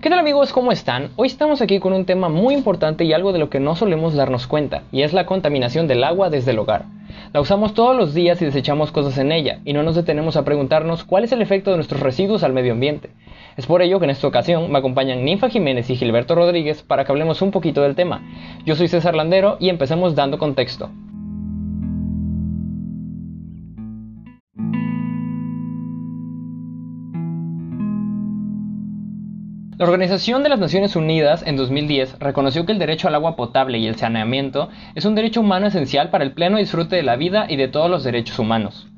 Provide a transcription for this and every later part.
¿Qué tal amigos? ¿Cómo están? Hoy estamos aquí con un tema muy importante y algo de lo que no solemos darnos cuenta, y es la contaminación del agua desde el hogar. La usamos todos los días y desechamos cosas en ella, y no nos detenemos a preguntarnos cuál es el efecto de nuestros residuos al medio ambiente. Es por ello que en esta ocasión me acompañan Ninfa Jiménez y Gilberto Rodríguez para que hablemos un poquito del tema. Yo soy César Landero y empecemos dando contexto. La Organización de las Naciones Unidas en 2010 reconoció que el derecho al agua potable y el saneamiento es un derecho humano esencial para el pleno disfrute de la vida y de todos los derechos humanos.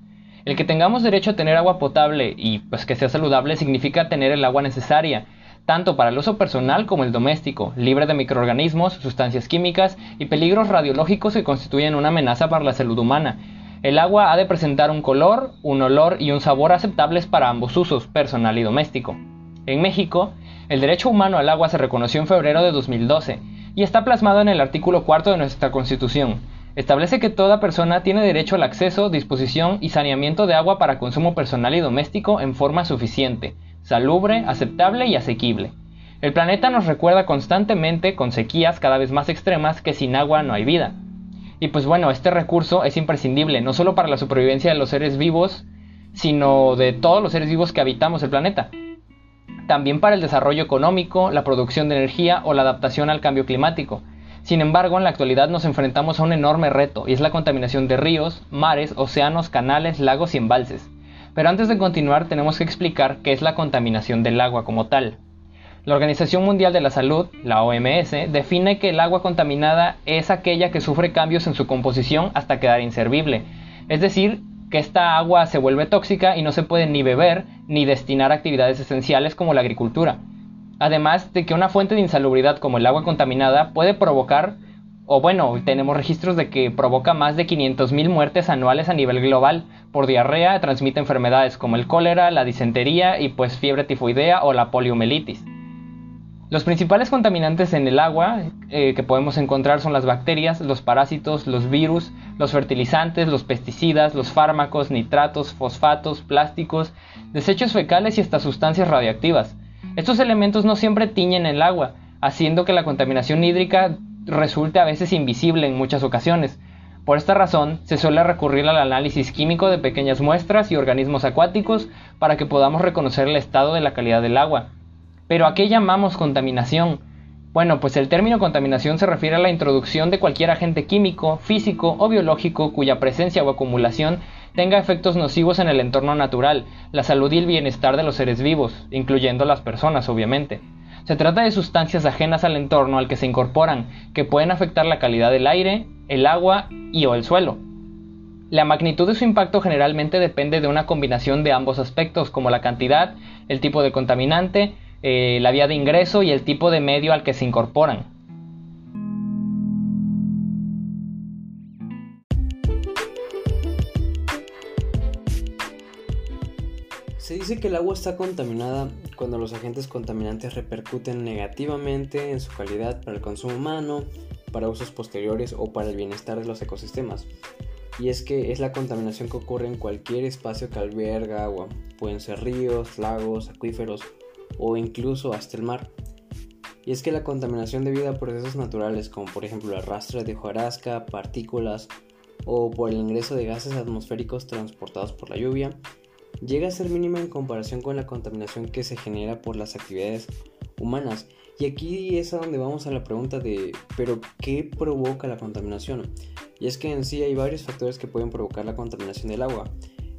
El que tengamos derecho a tener agua potable y pues que sea saludable significa tener el agua necesaria, tanto para el uso personal como el doméstico, libre de microorganismos, sustancias químicas y peligros radiológicos que constituyen una amenaza para la salud humana. El agua ha de presentar un color, un olor y un sabor aceptables para ambos usos, personal y doméstico. En México, el derecho humano al agua se reconoció en febrero de 2012 y está plasmado en el artículo cuarto de nuestra Constitución. Establece que toda persona tiene derecho al acceso, disposición y saneamiento de agua para consumo personal y doméstico en forma suficiente, salubre, aceptable y asequible. El planeta nos recuerda constantemente, con sequías cada vez más extremas, que sin agua no hay vida. Y pues bueno, este recurso es imprescindible no solo para la supervivencia de los seres vivos, sino de todos los seres vivos que habitamos el planeta también para el desarrollo económico, la producción de energía o la adaptación al cambio climático. Sin embargo, en la actualidad nos enfrentamos a un enorme reto, y es la contaminación de ríos, mares, océanos, canales, lagos y embalses. Pero antes de continuar tenemos que explicar qué es la contaminación del agua como tal. La Organización Mundial de la Salud, la OMS, define que el agua contaminada es aquella que sufre cambios en su composición hasta quedar inservible, es decir, que esta agua se vuelve tóxica y no se puede ni beber ni destinar a actividades esenciales como la agricultura. Además de que una fuente de insalubridad como el agua contaminada puede provocar, o bueno, tenemos registros de que provoca más de 500.000 muertes anuales a nivel global por diarrea, transmite enfermedades como el cólera, la disentería y pues fiebre tifoidea o la poliomielitis. Los principales contaminantes en el agua eh, que podemos encontrar son las bacterias, los parásitos, los virus, los fertilizantes, los pesticidas, los fármacos, nitratos, fosfatos, plásticos, desechos fecales y hasta sustancias radioactivas. Estos elementos no siempre tiñen el agua, haciendo que la contaminación hídrica resulte a veces invisible en muchas ocasiones. Por esta razón, se suele recurrir al análisis químico de pequeñas muestras y organismos acuáticos para que podamos reconocer el estado de la calidad del agua. Pero ¿a qué llamamos contaminación? Bueno, pues el término contaminación se refiere a la introducción de cualquier agente químico, físico o biológico cuya presencia o acumulación tenga efectos nocivos en el entorno natural, la salud y el bienestar de los seres vivos, incluyendo las personas, obviamente. Se trata de sustancias ajenas al entorno al que se incorporan, que pueden afectar la calidad del aire, el agua y o el suelo. La magnitud de su impacto generalmente depende de una combinación de ambos aspectos, como la cantidad, el tipo de contaminante, eh, la vía de ingreso y el tipo de medio al que se incorporan. Se dice que el agua está contaminada cuando los agentes contaminantes repercuten negativamente en su calidad para el consumo humano, para usos posteriores o para el bienestar de los ecosistemas. Y es que es la contaminación que ocurre en cualquier espacio que alberga agua. Pueden ser ríos, lagos, acuíferos o incluso hasta el mar. Y es que la contaminación debida a procesos naturales como por ejemplo el arrastre de hojarasca, partículas o por el ingreso de gases atmosféricos transportados por la lluvia, llega a ser mínima en comparación con la contaminación que se genera por las actividades humanas. Y aquí es a donde vamos a la pregunta de, ¿pero qué provoca la contaminación? Y es que en sí hay varios factores que pueden provocar la contaminación del agua.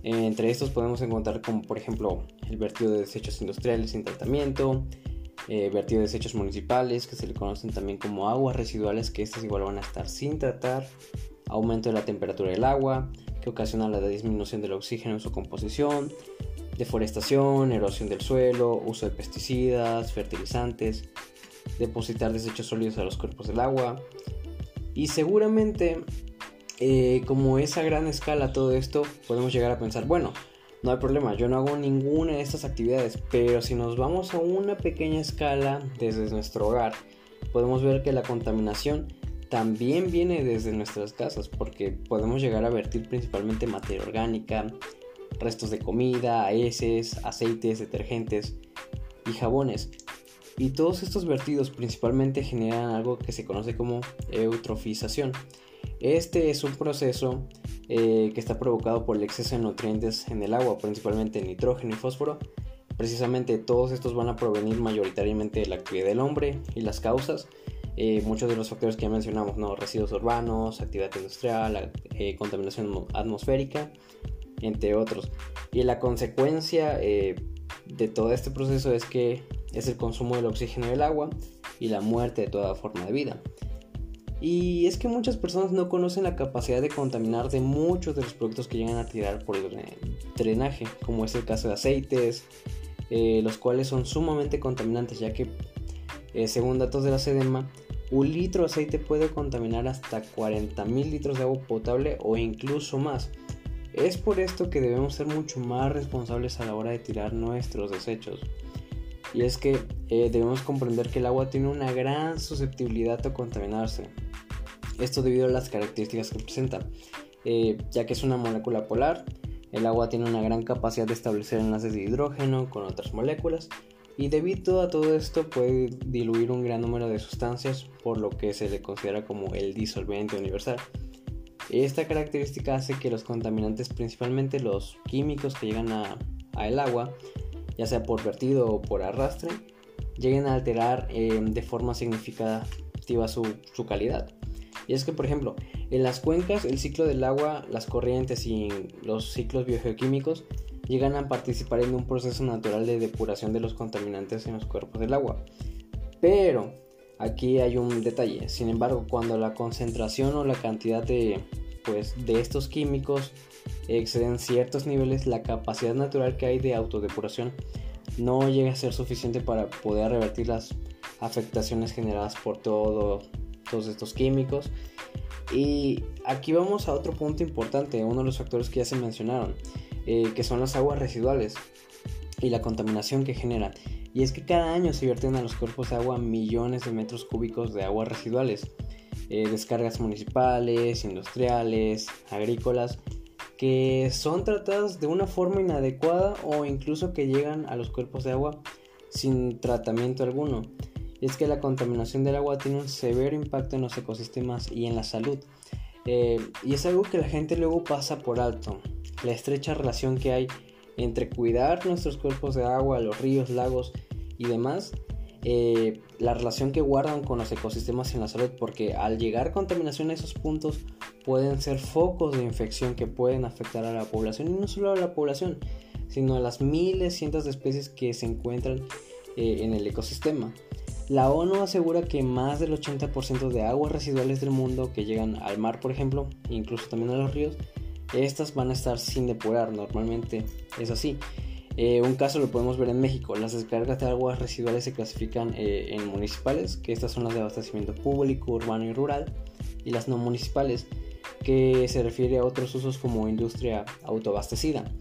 Entre estos podemos encontrar como por ejemplo el vertido de desechos industriales sin tratamiento, eh, vertido de desechos municipales que se le conocen también como aguas residuales que estas igual van a estar sin tratar, aumento de la temperatura del agua que ocasiona la disminución del oxígeno en su composición, deforestación, erosión del suelo, uso de pesticidas, fertilizantes, depositar desechos sólidos a los cuerpos del agua. Y seguramente eh, como es a gran escala todo esto, podemos llegar a pensar, bueno, no hay problema, yo no hago ninguna de estas actividades, pero si nos vamos a una pequeña escala desde nuestro hogar, podemos ver que la contaminación también viene desde nuestras casas, porque podemos llegar a vertir principalmente materia orgánica, restos de comida, heces, aceites, detergentes y jabones. Y todos estos vertidos principalmente generan algo que se conoce como eutrofización. Este es un proceso eh, que está provocado por el exceso de nutrientes en el agua, principalmente nitrógeno y fósforo. Precisamente todos estos van a provenir mayoritariamente de la actividad del hombre y las causas. Eh, muchos de los factores que ya mencionamos, residuos urbanos, actividad industrial, eh, contaminación atmosférica, entre otros. Y la consecuencia de todo este proceso es que es el consumo del oxígeno del agua y la muerte de toda forma de vida. Y es que muchas personas no conocen la capacidad de contaminar de muchos de los productos que llegan a tirar por el drenaje, como es el caso de aceites, eh, los cuales son sumamente contaminantes, ya que eh, según datos de la SEDEMA, un litro de aceite puede contaminar hasta 40.000 litros de agua potable o incluso más. Es por esto que debemos ser mucho más responsables a la hora de tirar nuestros desechos. Y es que eh, debemos comprender que el agua tiene una gran susceptibilidad a contaminarse. Esto debido a las características que presenta. Eh, ya que es una molécula polar, el agua tiene una gran capacidad de establecer enlaces de hidrógeno con otras moléculas y debido a todo esto puede diluir un gran número de sustancias por lo que se le considera como el disolvente universal. Esta característica hace que los contaminantes, principalmente los químicos que llegan a, el agua, ya sea por vertido o por arrastre, lleguen a alterar eh, de forma significativa su, su, calidad. Y es que, por ejemplo, en las cuencas el ciclo del agua, las corrientes y los ciclos biogeoquímicos llegan a participar en un proceso natural de depuración de los contaminantes en los cuerpos del agua. Pero Aquí hay un detalle, sin embargo, cuando la concentración o la cantidad de, pues, de estos químicos exceden ciertos niveles, la capacidad natural que hay de autodepuración no llega a ser suficiente para poder revertir las afectaciones generadas por todo, todos estos químicos. Y aquí vamos a otro punto importante, uno de los factores que ya se mencionaron, eh, que son las aguas residuales y la contaminación que generan. Y es que cada año se vierten a los cuerpos de agua millones de metros cúbicos de aguas residuales, eh, descargas municipales, industriales, agrícolas, que son tratadas de una forma inadecuada o incluso que llegan a los cuerpos de agua sin tratamiento alguno. Es que la contaminación del agua tiene un severo impacto en los ecosistemas y en la salud. Eh, y es algo que la gente luego pasa por alto. La estrecha relación que hay entre cuidar nuestros cuerpos de agua, los ríos, lagos y demás, eh, la relación que guardan con los ecosistemas en la salud, porque al llegar contaminación a esos puntos pueden ser focos de infección que pueden afectar a la población, y no solo a la población, sino a las miles, cientos de especies que se encuentran eh, en el ecosistema. La ONU asegura que más del 80% de aguas residuales del mundo que llegan al mar, por ejemplo, incluso también a los ríos, estas van a estar sin depurar, normalmente es así. Eh, un caso lo podemos ver en México. Las descargas de aguas residuales se clasifican eh, en municipales, que estas son las de abastecimiento público, urbano y rural, y las no municipales, que se refiere a otros usos como industria autoabastecida.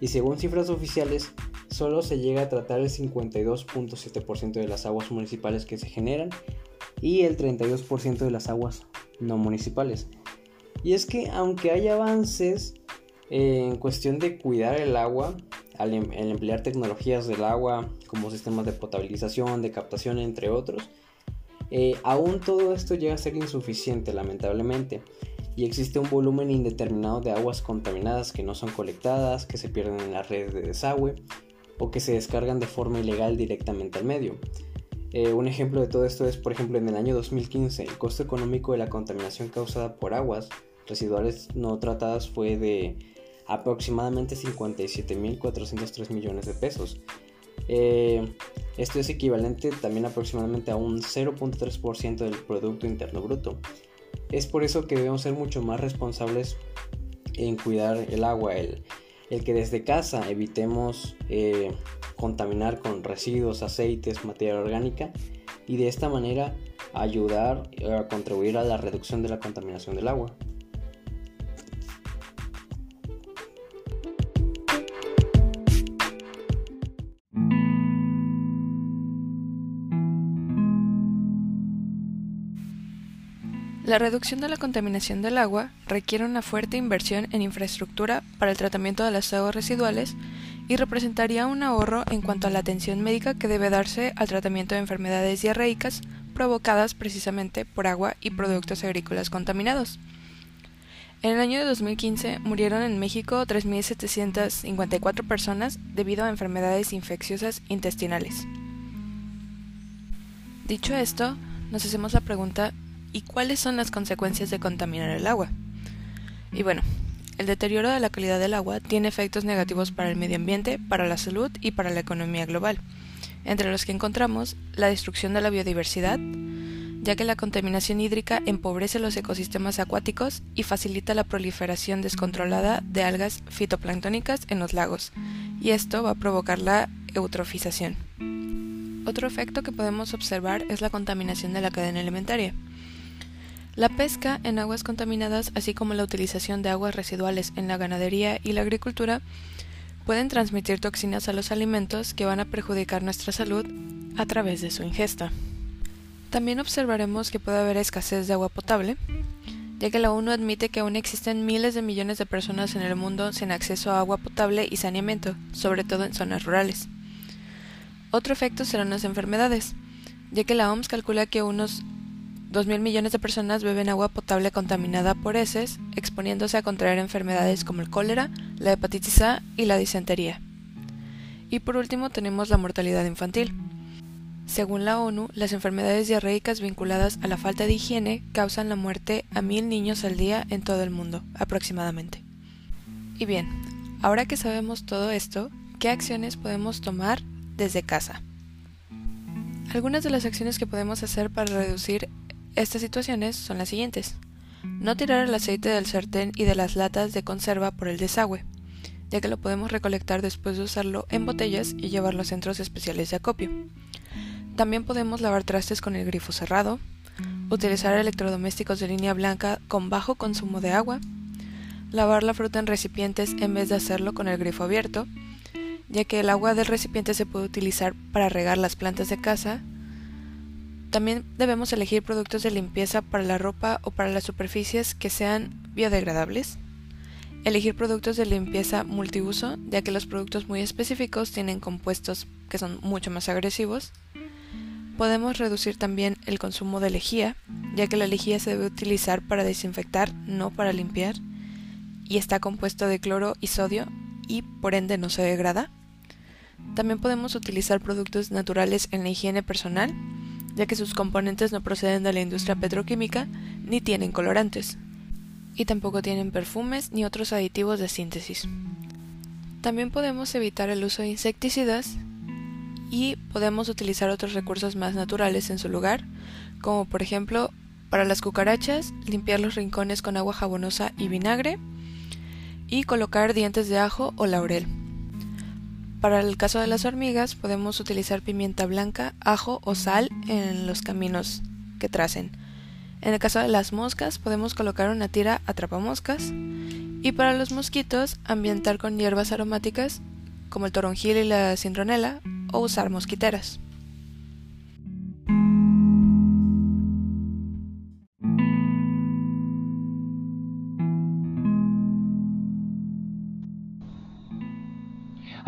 Y según cifras oficiales, solo se llega a tratar el 52.7% de las aguas municipales que se generan y el 32% de las aguas no municipales. Y es que aunque hay avances en cuestión de cuidar el agua, al em, emplear tecnologías del agua como sistemas de potabilización, de captación, entre otros, eh, aún todo esto llega a ser insuficiente, lamentablemente, y existe un volumen indeterminado de aguas contaminadas que no son colectadas, que se pierden en las redes de desagüe o que se descargan de forma ilegal directamente al medio. Eh, un ejemplo de todo esto es, por ejemplo, en el año 2015, el costo económico de la contaminación causada por aguas residuales no tratadas fue de aproximadamente 57.403 millones de pesos. Eh, esto es equivalente también aproximadamente a un 0.3% del Producto Interno Bruto. Es por eso que debemos ser mucho más responsables en cuidar el agua, el, que desde casa evitemos eh, contaminar con residuos, aceites, materia orgánica y de esta manera ayudar a contribuir a la reducción de la contaminación del agua. La reducción de la contaminación del agua requiere una fuerte inversión en infraestructura para el tratamiento de las aguas residuales y representaría un ahorro en cuanto a la atención médica que debe darse al tratamiento de enfermedades diarreicas provocadas precisamente por agua y productos agrícolas contaminados. En el año de 2015 murieron en México 3.754 personas debido a enfermedades infecciosas intestinales. Dicho esto, nos hacemos la pregunta ¿y cuáles son las consecuencias de contaminar el agua? Y bueno, el deterioro de la calidad del agua tiene efectos negativos para el medio ambiente, para la salud y para la economía global, entre los que encontramos la destrucción de la biodiversidad, ya que la contaminación hídrica empobrece los ecosistemas acuáticos y facilita la proliferación descontrolada de algas fitoplanctónicas en los lagos, y esto va a provocar la eutrofización. Otro efecto que podemos observar es la contaminación de la cadena alimentaria. La pesca en aguas contaminadas, así como la utilización de aguas residuales en la ganadería y la agricultura, pueden transmitir toxinas a los alimentos que van a perjudicar nuestra salud a través de su ingesta. También observaremos que puede haber escasez de agua potable, ya que la ONU admite que aún existen miles de millones de personas en el mundo sin acceso a agua potable y saneamiento, sobre todo en zonas rurales. Otro efecto serán las enfermedades, ya que la OMS calcula que unos 2.000 millones de personas beben agua potable contaminada por heces, exponiéndose a contraer enfermedades como el cólera, la hepatitis A y la disentería. Y por último tenemos la mortalidad infantil. Según la ONU, las enfermedades diarreicas vinculadas a la falta de higiene causan la muerte a mil niños al día en todo el mundo, aproximadamente. Y bien, ahora que sabemos todo esto, ¿qué acciones podemos tomar desde casa? Algunas de las acciones que podemos hacer para reducir estas situaciones son las siguientes. No tirar el aceite del sartén y de las latas de conserva por el desagüe, ya que lo podemos recolectar después de usarlo en botellas y llevarlo a centros especiales de acopio. También podemos lavar trastes con el grifo cerrado, utilizar electrodomésticos de línea blanca con bajo consumo de agua, lavar la fruta en recipientes en vez de hacerlo con el grifo abierto, ya que el agua del recipiente se puede utilizar para regar las plantas de casa. También debemos elegir productos de limpieza para la ropa o para las superficies que sean biodegradables. Elegir productos de limpieza multiuso, ya que los productos muy específicos tienen compuestos que son mucho más agresivos. Podemos reducir también el consumo de lejía, ya que la lejía se debe utilizar para desinfectar, no para limpiar, y está compuesto de cloro y sodio y por ende no se degrada. También podemos utilizar productos naturales en la higiene personal, ya que sus componentes no proceden de la industria petroquímica ni tienen colorantes, y tampoco tienen perfumes ni otros aditivos de síntesis. También podemos evitar el uso de insecticidas y podemos utilizar otros recursos más naturales en su lugar, como por ejemplo para las cucarachas, limpiar los rincones con agua jabonosa y vinagre y colocar dientes de ajo o laurel. Para el caso de las hormigas podemos utilizar pimienta blanca, ajo o sal en los caminos que tracen. En el caso de las moscas podemos colocar una tira atrapamoscas y para los mosquitos ambientar con hierbas aromáticas como el toronjil y la cintronela o usar mosquiteras.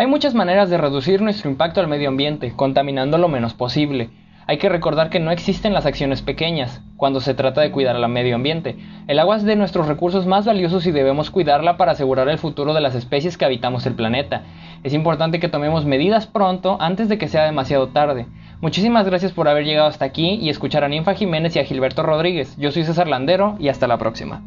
Hay muchas maneras de reducir nuestro impacto al medio ambiente, contaminando lo menos posible. Hay que recordar que no existen las acciones pequeñas cuando se trata de cuidar al medio ambiente. El agua es de nuestros recursos más valiosos y debemos cuidarla para asegurar el futuro de las especies que habitamos el planeta. Es importante que tomemos medidas pronto antes de que sea demasiado tarde. Muchísimas gracias por haber llegado hasta aquí y escuchar a Ninfa Jiménez y a Gilberto Rodríguez. Yo soy César Landero y hasta la próxima.